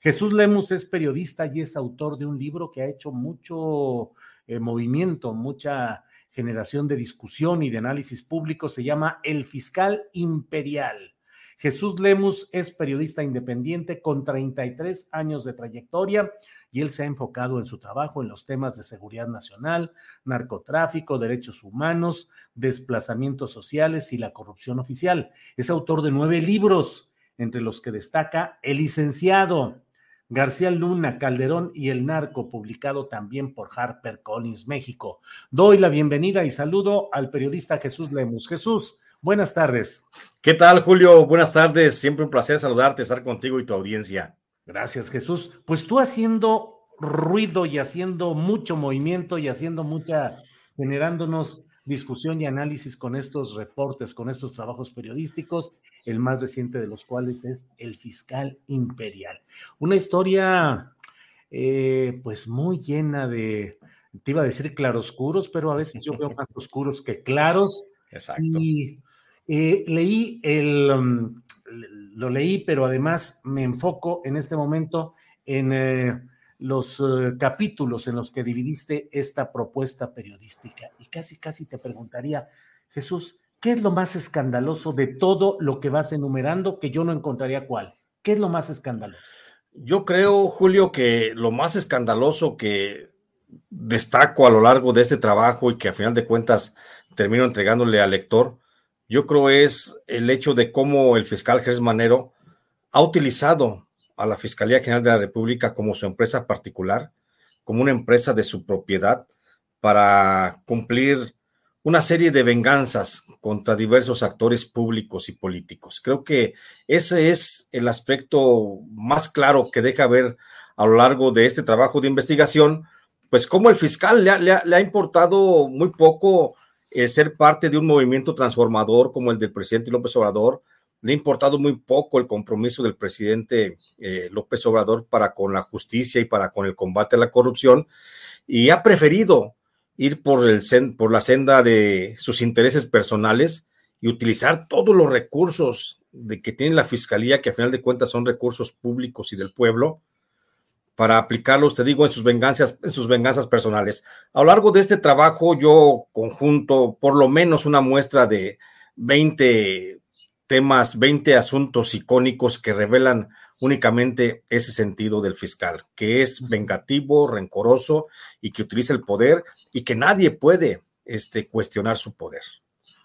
Jesús Lemus es periodista y es autor de un libro que ha hecho mucho eh, movimiento, mucha generación de discusión y de análisis público. Se llama El Fiscal Imperial. Jesús Lemus es periodista independiente con 33 años de trayectoria y él se ha enfocado en su trabajo en los temas de seguridad nacional, narcotráfico, derechos humanos, desplazamientos sociales y la corrupción oficial. Es autor de nueve libros, entre los que destaca El licenciado, García Luna, Calderón y el Narco, publicado también por Harper Collins México. Doy la bienvenida y saludo al periodista Jesús Lemus. Jesús, buenas tardes. ¿Qué tal, Julio? Buenas tardes. Siempre un placer saludarte, estar contigo y tu audiencia. Gracias, Jesús. Pues tú haciendo ruido y haciendo mucho movimiento y haciendo mucha, generándonos discusión y análisis con estos reportes, con estos trabajos periodísticos, el más reciente de los cuales es El Fiscal Imperial. Una historia, eh, pues muy llena de, te iba a decir claroscuros, pero a veces yo veo más oscuros que claros. Exacto. Y eh, leí el, um, lo leí, pero además me enfoco en este momento en... Eh, los uh, capítulos en los que dividiste esta propuesta periodística. Y casi, casi te preguntaría, Jesús, ¿qué es lo más escandaloso de todo lo que vas enumerando que yo no encontraría cuál? ¿Qué es lo más escandaloso? Yo creo, Julio, que lo más escandaloso que destaco a lo largo de este trabajo y que a final de cuentas termino entregándole al lector, yo creo es el hecho de cómo el fiscal Gers Manero ha utilizado a la Fiscalía General de la República como su empresa particular, como una empresa de su propiedad, para cumplir una serie de venganzas contra diversos actores públicos y políticos. Creo que ese es el aspecto más claro que deja ver a lo largo de este trabajo de investigación, pues como el fiscal le ha, importado muy poco eh, ser parte de un movimiento transformador como el del presidente López Obrador, le ha importado muy poco el compromiso del presidente eh, López Obrador para con la justicia y para con el combate a la corrupción y ha preferido ir por, el, por la senda de sus intereses personales y utilizar todos los recursos de que tiene la fiscalía, que a final de cuentas son recursos públicos y del pueblo, para aplicarlos, te digo, en sus venganzas, en sus venganzas personales. A lo largo de este trabajo, yo conjunto por lo menos una muestra de 20 temas, 20 asuntos icónicos que revelan únicamente ese sentido del fiscal, que es vengativo, rencoroso y que utiliza el poder y que nadie puede este, cuestionar su poder.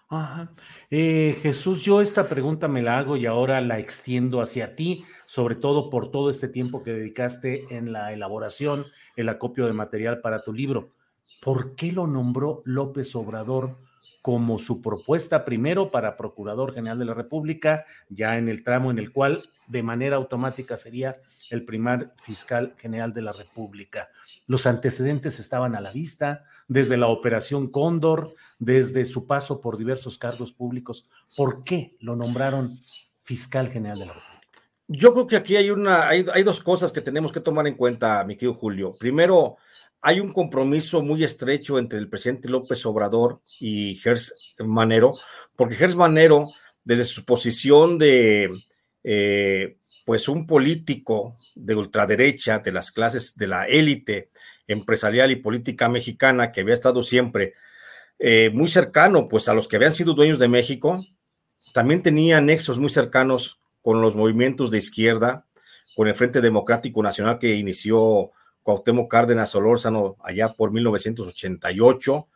Ajá. Eh, Jesús, yo esta pregunta me la hago y ahora la extiendo hacia ti, sobre todo por todo este tiempo que dedicaste en la elaboración, el acopio de material para tu libro. ¿Por qué lo nombró López Obrador como su propuesta primero para Procurador General de la República, ya en el tramo en el cual de manera automática sería el primer fiscal general de la República. Los antecedentes estaban a la vista, desde la Operación Cóndor, desde su paso por diversos cargos públicos. ¿Por qué lo nombraron fiscal general de la República? Yo creo que aquí hay una, hay, hay dos cosas que tenemos que tomar en cuenta, mi querido Julio. Primero, hay un compromiso muy estrecho entre el presidente López Obrador y Gers Manero, porque Gers Manero, desde su posición de eh, pues un político de ultraderecha, de las clases de la élite empresarial y política mexicana, que había estado siempre eh, muy cercano, pues a los que habían sido dueños de México, también tenía nexos muy cercanos con los movimientos de izquierda, con el Frente Democrático Nacional que inició Cuauhtémoc Cárdenas Solórzano allá por 1988,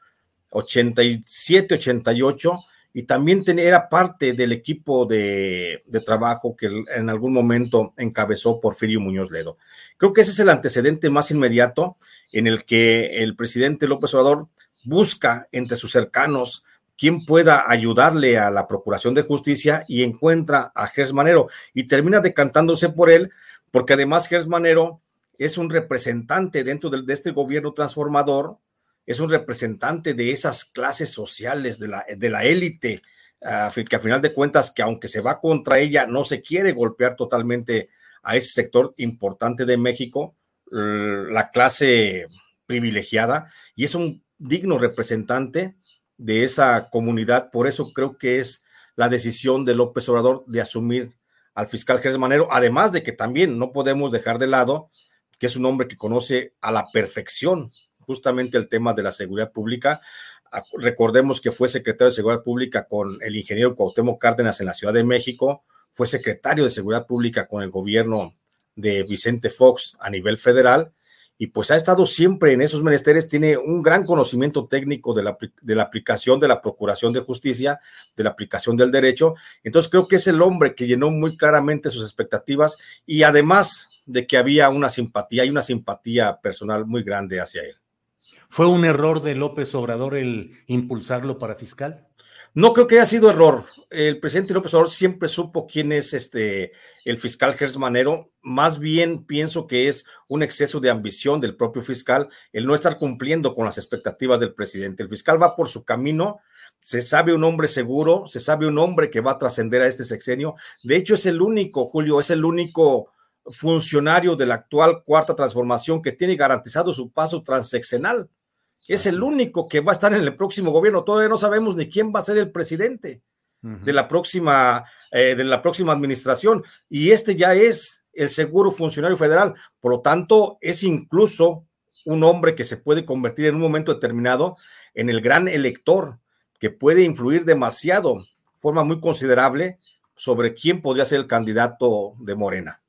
87, 88, y también era parte del equipo de, de, trabajo que en algún momento encabezó Porfirio Muñoz Ledo. Creo que ese es el antecedente más inmediato en el que el presidente López Obrador busca entre sus cercanos quien pueda ayudarle a la Procuración de Justicia y encuentra a Gers Manero y termina decantándose por él, porque además Gers Manero es un representante dentro de, de este gobierno transformador, es un representante de esas clases sociales, de la, de la élite, uh, que a final de cuentas, que aunque se va contra ella, no se quiere golpear totalmente a ese sector importante de México, la clase privilegiada, y es un digno representante de esa comunidad. Por eso creo que es la decisión de López Obrador de asumir al fiscal Gerson Manero, además de que también no podemos dejar de lado que es un hombre que conoce a la perfección justamente el tema de la seguridad pública. Ah, recordemos que fue secretario de Seguridad Pública con el ingeniero Cuauhtémoc Cárdenas en la Ciudad de México, fue secretario de Seguridad Pública con el gobierno de Vicente Fox a nivel federal y pues ha estado siempre en esos menesteres, tiene un gran conocimiento técnico de la, de la, aplicación de la Procuración de Justicia, de la aplicación del derecho. Entonces creo que es el hombre que llenó muy claramente sus expectativas y además de que había una simpatía y una simpatía personal muy grande hacia él. ¿Fue un error de López Obrador el impulsarlo para fiscal? No creo que haya sido error. El presidente López Obrador siempre supo quién es este el fiscal Gers Manero. Más bien pienso que es un exceso de ambición del propio fiscal el no estar cumpliendo con las expectativas del presidente. El fiscal va por su camino. Se sabe un hombre seguro, se sabe un hombre que va a trascender a este sexenio. De hecho, es el único, Julio, es el único funcionario de la actual cuarta transformación que tiene garantizado su paso transeccional es el único que va a estar en el próximo gobierno. Todavía no sabemos ni quién va a ser el presidente de la próxima, eh, de la próxima administración. Y este ya es el seguro funcionario federal. Por lo tanto, es incluso un hombre que se puede convertir en un momento determinado en el gran elector, que puede influir demasiado, forma muy considerable, sobre quién podría ser el candidato de Morena.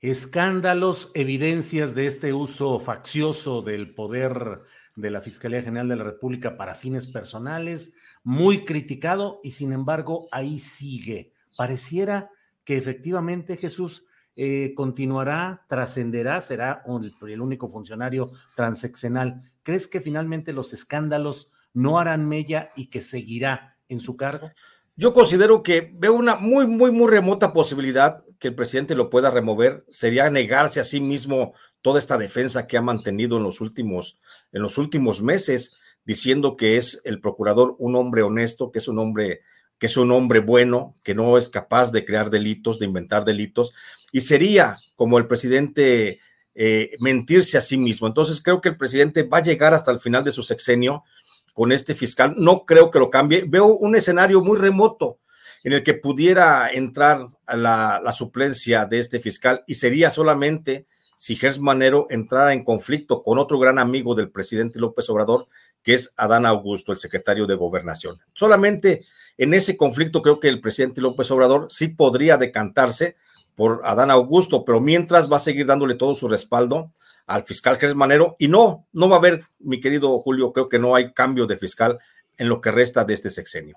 Escándalos, evidencias de este uso faccioso del poder de la Fiscalía General de la República para fines personales, muy criticado y sin embargo ahí sigue. Pareciera que efectivamente Jesús eh, continuará, trascenderá, será el, único funcionario transeccional. ¿Crees que finalmente los escándalos no harán mella y que seguirá en su cargo? Yo considero que veo una muy, muy, muy remota posibilidad que el presidente lo pueda remover. Sería negarse a sí mismo toda esta defensa que ha mantenido en los últimos, en los últimos meses, diciendo que es el procurador un hombre honesto, que es un hombre, que es un hombre bueno, que no es capaz de crear delitos, de inventar delitos, y sería como el presidente eh, mentirse a sí mismo. Entonces creo que el presidente va a llegar hasta el final de su sexenio con este fiscal. No creo que lo cambie. Veo un escenario muy remoto en el que pudiera entrar la, la suplencia de este fiscal y sería solamente si Gers Manero entrara en conflicto con otro gran amigo del presidente López Obrador, que es Adán Augusto, el secretario de Gobernación. Solamente en ese conflicto creo que el presidente López Obrador sí podría decantarse por Adán Augusto, pero mientras va a seguir dándole todo su respaldo al fiscal Gers Manero y no, no va a haber, mi querido Julio, creo que no hay cambio de fiscal en lo que resta de este sexenio.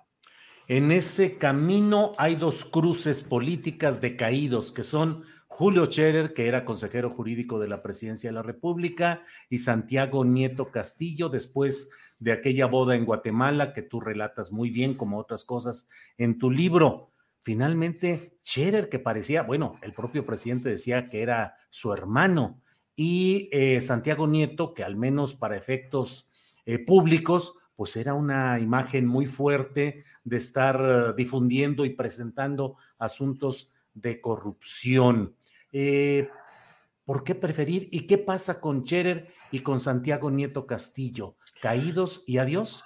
En ese camino hay dos cruces políticas decaídos que son Julio Scherer, que era consejero jurídico de la Presidencia de la República, y Santiago Nieto Castillo, después de aquella boda en Guatemala que tú relatas muy bien, como otras cosas en tu libro. Finalmente, Scherer, que parecía, bueno, el propio presidente decía que era su hermano, y eh, Santiago Nieto, que al menos para efectos eh, públicos, pues era una imagen muy fuerte de estar difundiendo y presentando asuntos de corrupción. Eh, ¿Por qué preferir? ¿Y qué pasa con Cherer y con Santiago Nieto Castillo? ¿Caídos y adiós?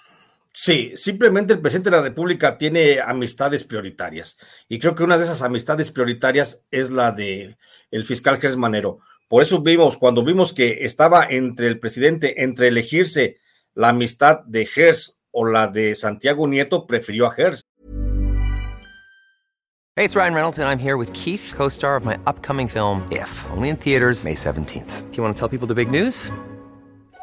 Sí, simplemente el presidente de la República tiene amistades prioritarias y creo que una de esas amistades prioritarias es la de el fiscal Gers Manero. Por eso vimos, cuando vimos que estaba entre el presidente, entre elegirse la amistad de Gers o la de Santiago Nieto, prefirió a Gers. Hey, it's Ryan Reynolds and I'm here with Keith, co-star of my upcoming film If, only in theaters May 17th. Do you want to tell people the big news?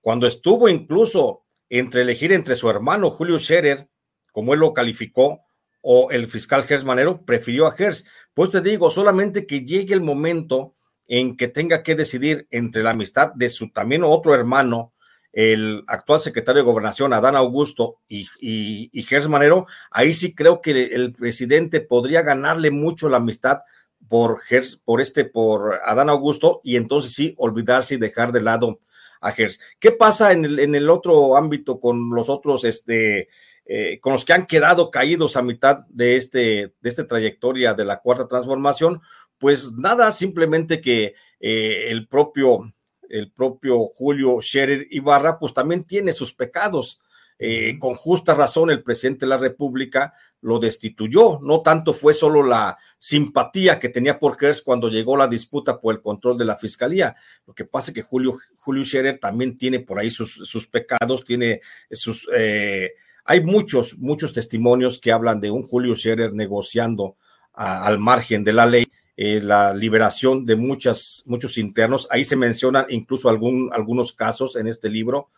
Cuando estuvo incluso entre elegir entre su hermano Julio Scherer, como él lo calificó, o el fiscal Gers Manero, prefirió a Gers. Pues te digo, solamente que llegue el momento en que tenga que decidir entre la amistad de su también otro hermano, el actual secretario de Gobernación, Adán Augusto, y, y, Gers Manero, ahí sí creo que el presidente podría ganarle mucho la amistad por Gers, por este, por Adán Augusto, y entonces sí olvidarse y dejar de lado a. ¿Qué pasa en el, en el otro ámbito con los otros, este, eh, con los que han quedado caídos a mitad de este, de esta trayectoria de la cuarta transformación? Pues nada, simplemente que eh, el propio, el propio Julio Scherer Ibarra, pues también tiene sus pecados. Eh, con justa razón el presidente de la República lo destituyó. No tanto fue solo la simpatía que tenía por Gers cuando llegó la disputa por el control de la fiscalía. Lo que pasa es que Julio, Julio Scherer también tiene por ahí sus, sus pecados, tiene sus... Eh, hay muchos, muchos testimonios que hablan de un Julio Scherer negociando al margen de la ley. Eh, la liberación de muchas, muchos internos. Ahí se mencionan incluso algún, algunos casos en este libro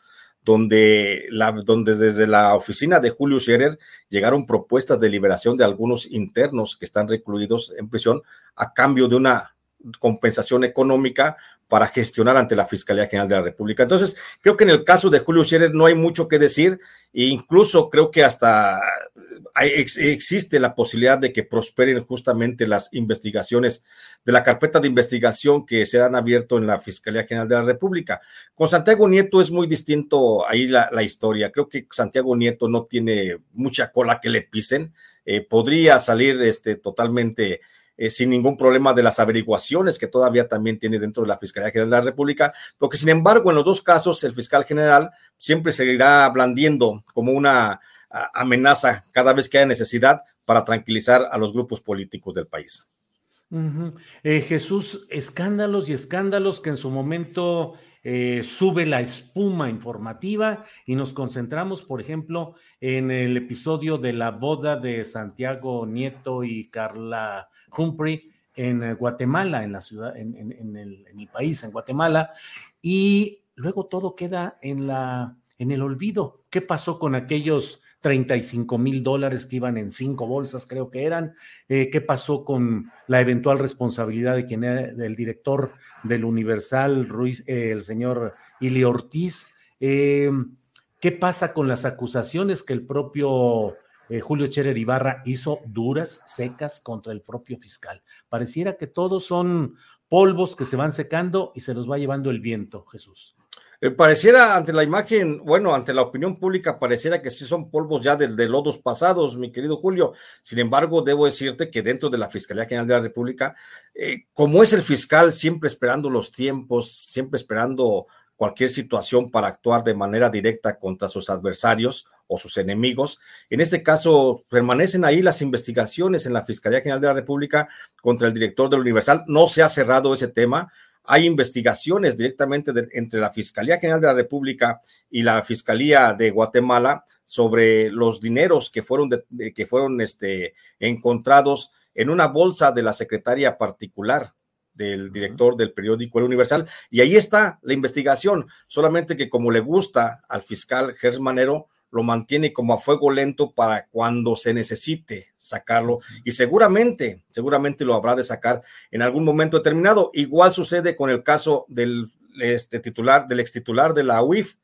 donde, la, donde desde la oficina de Julio Scherer llegaron propuestas de liberación de algunos internos que están recluidos en prisión a cambio de una compensación económica para gestionar ante la Fiscalía General de la República. Entonces, creo que en el caso de Julio Scherer no hay mucho que decir e incluso creo que hasta existe la posibilidad de que prosperen justamente las investigaciones de la carpeta de investigación que se han abierto en la Fiscalía General de la República. Con Santiago Nieto es muy distinto ahí la, la historia. Creo que Santiago Nieto no tiene mucha cola que le pisen. Eh, podría salir este, totalmente eh, sin ningún problema de las averiguaciones que todavía también tiene dentro de la Fiscalía General de la República, porque sin embargo en los dos casos el fiscal general siempre seguirá blandiendo como una amenaza cada vez que haya necesidad para tranquilizar a los grupos políticos del país. Eh, Jesús, escándalos y escándalos que en su momento eh, sube la espuma informativa y nos concentramos, por ejemplo, en el episodio de la boda de Santiago Nieto y Carla Humphrey en Guatemala, en la ciudad, en, el, en, el, país, en Guatemala, y luego todo queda en, la, en el olvido. ¿Qué pasó con aquellos 35 mil dólares que iban en cinco bolsas, creo que eran? Eh, ¿Qué pasó con la eventual responsabilidad de quien era del director del Universal, Ruiz, eh, el señor Ili Ortiz? Eh, ¿Qué pasa con las acusaciones que el propio Julio Cherer Ibarra hizo duras, secas contra el propio fiscal. Pareciera que todos son polvos que se van secando y se los va llevando el viento, Jesús. Eh, pareciera ante la imagen, bueno, ante la opinión pública, pareciera que sí son polvos ya de, de, lodos pasados, mi querido Julio. Sin embargo, debo decirte que dentro de la Fiscalía General de la República, eh, como es el fiscal siempre esperando los tiempos, siempre esperando cualquier situación para actuar de manera directa contra sus adversarios o sus enemigos. En este caso, permanecen ahí las investigaciones en la Fiscalía General de la República contra el director del Universal. No se ha cerrado ese tema. Hay investigaciones directamente de, entre la Fiscalía General de la República y la Fiscalía de Guatemala sobre los dineros que fueron, de, de, que fueron este, encontrados en una bolsa de la secretaria particular del director del periódico El Universal, y ahí está la investigación, solamente que como le gusta al fiscal Gers Manero, lo mantiene como a fuego lento para cuando se necesite sacarlo y seguramente, seguramente lo habrá de sacar en algún momento determinado. Igual sucede con el caso del este, titular, del ex titular de la UIF,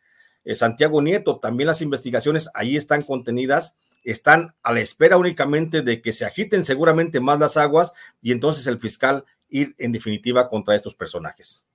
eh, Santiago Nieto. También las investigaciones ahí están contenidas, están a la espera únicamente de que se agiten seguramente más las aguas y entonces el fiscal ir en definitiva contra estos personajes.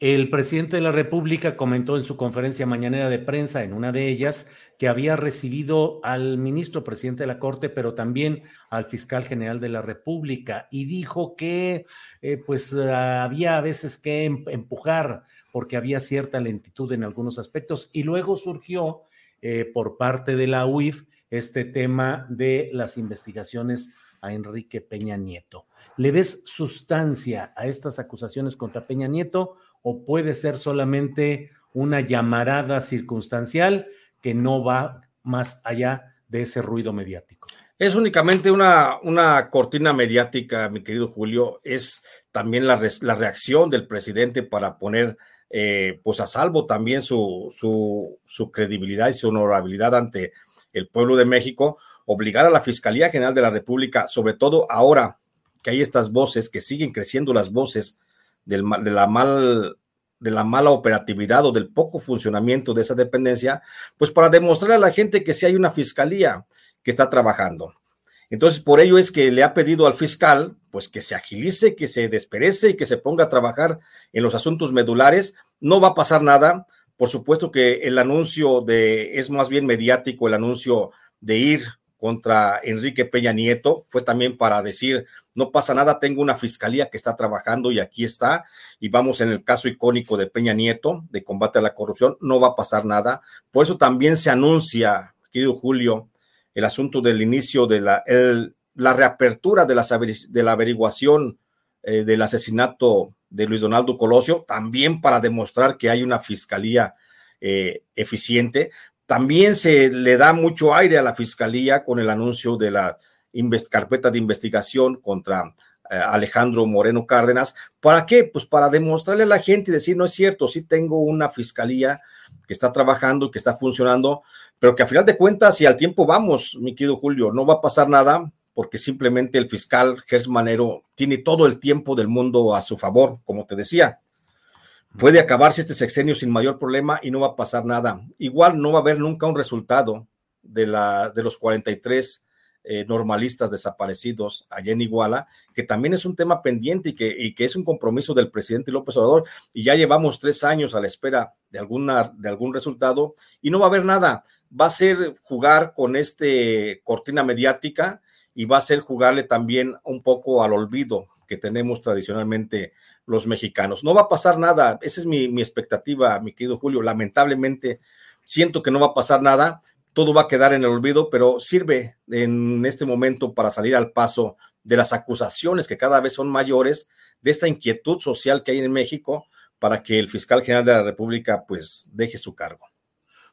El presidente de la República comentó en su conferencia mañanera de prensa, en una de ellas, que había recibido al ministro presidente de la Corte, pero también al fiscal general de la República, y dijo que eh, pues había a veces que em, empujar porque había cierta lentitud en algunos aspectos. Y luego surgió eh, por parte de la UIF este tema de las investigaciones a Enrique Peña Nieto. ¿Le ves sustancia a estas acusaciones contra Peña Nieto o puede ser solamente una llamarada circunstancial que no va más allá de ese ruido mediático? Es únicamente una, una cortina mediática, mi querido Julio. Es también la, la reacción del presidente para poner eh, pues a salvo también su, su, su credibilidad y su honorabilidad ante el pueblo de México, obligar a la Fiscalía General de la República, sobre todo ahora que hay estas voces, que siguen creciendo las voces del, de, la mal, de la mala operatividad o del poco funcionamiento de esa dependencia, pues para demostrarle a la gente que sí hay una fiscalía que está trabajando. Entonces, por ello es que le ha pedido al fiscal, pues que se agilice, que se desperece y que se ponga a trabajar en los asuntos medulares. No va a pasar nada. Por supuesto que el anuncio de, es más bien mediático, el anuncio de ir contra Enrique Peña Nieto, fue también para decir, no pasa nada, tengo una fiscalía que está trabajando y aquí está, y vamos en el caso icónico de Peña Nieto, de combate a la corrupción, no va a pasar nada. Por eso también se anuncia, querido Julio, el asunto del inicio de la, la reapertura de la, de la averiguación eh, del asesinato de Luis Donaldo Colosio, también para demostrar que hay una fiscalía eh, eficiente. También se le da mucho aire a la fiscalía con el anuncio de la carpeta de investigación contra eh, Alejandro Moreno Cárdenas. ¿Para qué? Pues para demostrarle a la gente y decir, no es cierto, sí tengo una fiscalía que está trabajando que está funcionando, pero que a final de cuentas, y al tiempo vamos, mi querido Julio, no va a pasar nada porque simplemente el fiscal Gers Manero tiene todo el tiempo del mundo a su favor, como te decía. Puede acabarse este sexenio sin mayor problema y no va a pasar nada. Igual no va a haber nunca un resultado de, la, de los 43 eh, normalistas desaparecidos allá en Iguala, que también es un tema pendiente y que, y que, es un compromiso del presidente López Obrador. Y ya llevamos tres años a la espera de, alguna, de algún resultado y no va a haber nada. Va a ser jugar con este cortina mediática y va a ser jugarle también un poco al olvido que tenemos tradicionalmente los mexicanos. No va a pasar nada, esa es mi, expectativa, mi querido Julio. Lamentablemente, siento que no va a pasar nada, todo va a quedar en el olvido, pero sirve en este momento para salir al paso de las acusaciones que cada vez son mayores, de esta inquietud social que hay en México, para que el fiscal general de la República pues deje su cargo.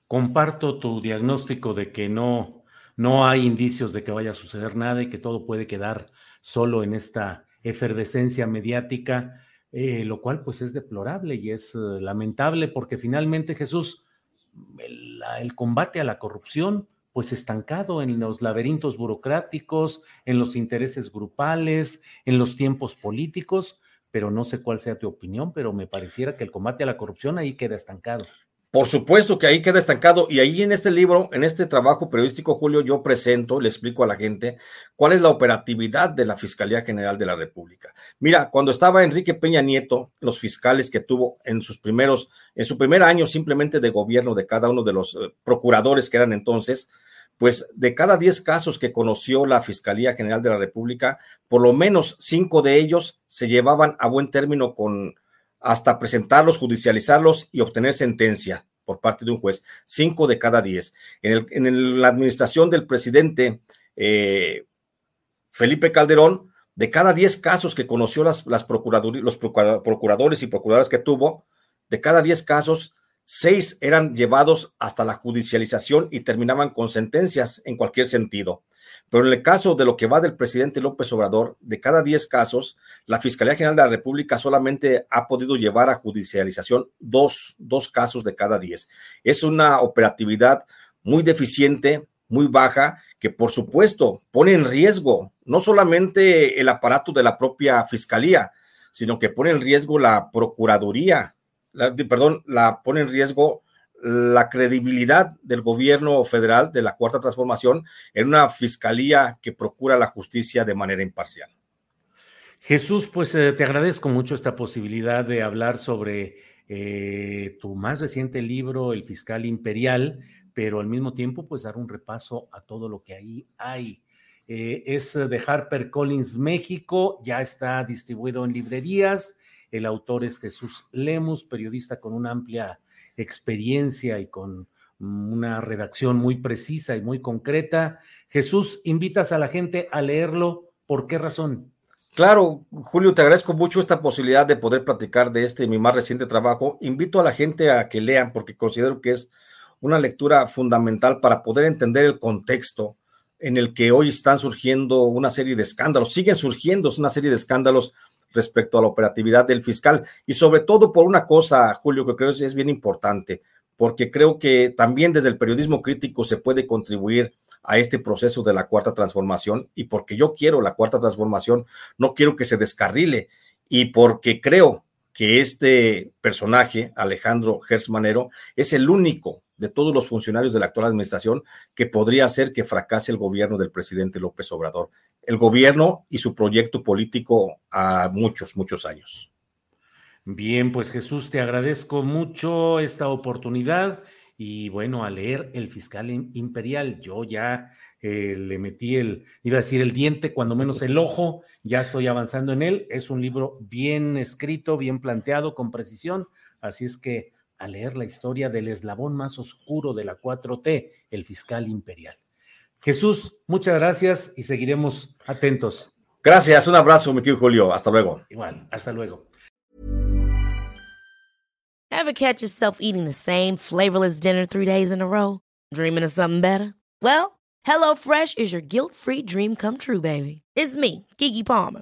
Comparto tu diagnóstico de que no, no hay indicios de que vaya a suceder nada y que todo puede quedar solo en esta efervescencia mediática eh, lo cual pues es deplorable y es eh, lamentable porque finalmente Jesús, el, combate a la corrupción pues estancado en los laberintos burocráticos, en los intereses grupales, en los tiempos políticos, pero no sé cuál sea tu opinión, pero me pareciera que el combate a la corrupción ahí queda estancado. Por supuesto que ahí queda estancado y ahí en este libro, en este trabajo periodístico, Julio, yo presento, le explico a la gente cuál es la operatividad de la Fiscalía General de la República. Mira, cuando estaba Enrique Peña Nieto, los fiscales que tuvo en sus primeros, en su primer año simplemente de gobierno de cada uno de los eh, procuradores que eran entonces, pues de cada 10 casos que conoció la Fiscalía General de la República, por lo menos cinco de ellos se llevaban a buen término con hasta presentarlos, judicializarlos y obtener sentencia por parte de un juez, cinco de cada diez. En, la administración del presidente eh, Felipe Calderón, de cada diez casos que conoció las, las los procuradores y procuradoras que tuvo, de cada diez casos, seis eran llevados hasta la judicialización y terminaban con sentencias en cualquier sentido. Pero en el caso de lo que va del presidente López Obrador, de cada 10 casos, la Fiscalía General de la República solamente ha podido llevar a judicialización dos, dos casos de cada 10. Es una operatividad muy deficiente, muy baja, que por supuesto pone en riesgo no solamente el aparato de la propia Fiscalía, sino que pone en riesgo la Procuraduría, perdón, la pone en riesgo la credibilidad del gobierno federal de la Cuarta Transformación en una fiscalía que procura la justicia de manera imparcial. Jesús, pues eh, te agradezco mucho esta posibilidad de hablar sobre eh, tu más reciente libro, El Fiscal Imperial, pero al mismo tiempo, pues dar un repaso a todo lo que ahí hay. Eh, es de Harper Collins México, ya está distribuido en librerías. El autor es Jesús Lemus, periodista con una amplia experiencia y con una redacción muy precisa y muy concreta. Jesús, invitas a la gente a leerlo. ¿Por qué razón? Claro, Julio, te agradezco mucho esta posibilidad de poder platicar de este mi más reciente trabajo. Invito a la gente a que lean porque considero que es una lectura fundamental para poder entender el contexto en el que hoy están surgiendo una serie de escándalos, siguen surgiendo una serie de escándalos respecto a la operatividad del fiscal. Y sobre todo por una cosa, Julio, que creo es, es bien importante, porque creo que también desde el periodismo crítico se puede contribuir a este proceso de la cuarta transformación y porque yo quiero la cuarta transformación, no quiero que se descarrile. Y porque creo que este personaje, Alejandro Gersmanero, es el único de todos los funcionarios de la actual administración que podría hacer que fracase el gobierno del presidente López Obrador el gobierno y su proyecto político a muchos, muchos años. Bien, pues Jesús, te agradezco mucho esta oportunidad y bueno, a leer El Fiscal Imperial, yo ya eh, le metí el, iba a decir el diente, cuando menos el ojo, ya estoy avanzando en él. Es un libro bien escrito, bien planteado, con precisión, así es que a leer la historia del eslabón más oscuro de la 4T, El Fiscal Imperial. Jesús, muchas gracias y seguiremos atentos. Gracias, un abrazo, mi querido Julio. Hasta luego. Igual, hasta luego. Ever catch yourself eating the same flavorless dinner three days in a row? Dreaming of something better? Well, HelloFresh is your guilt-free dream come true, baby. It's me, Kiki Palmer.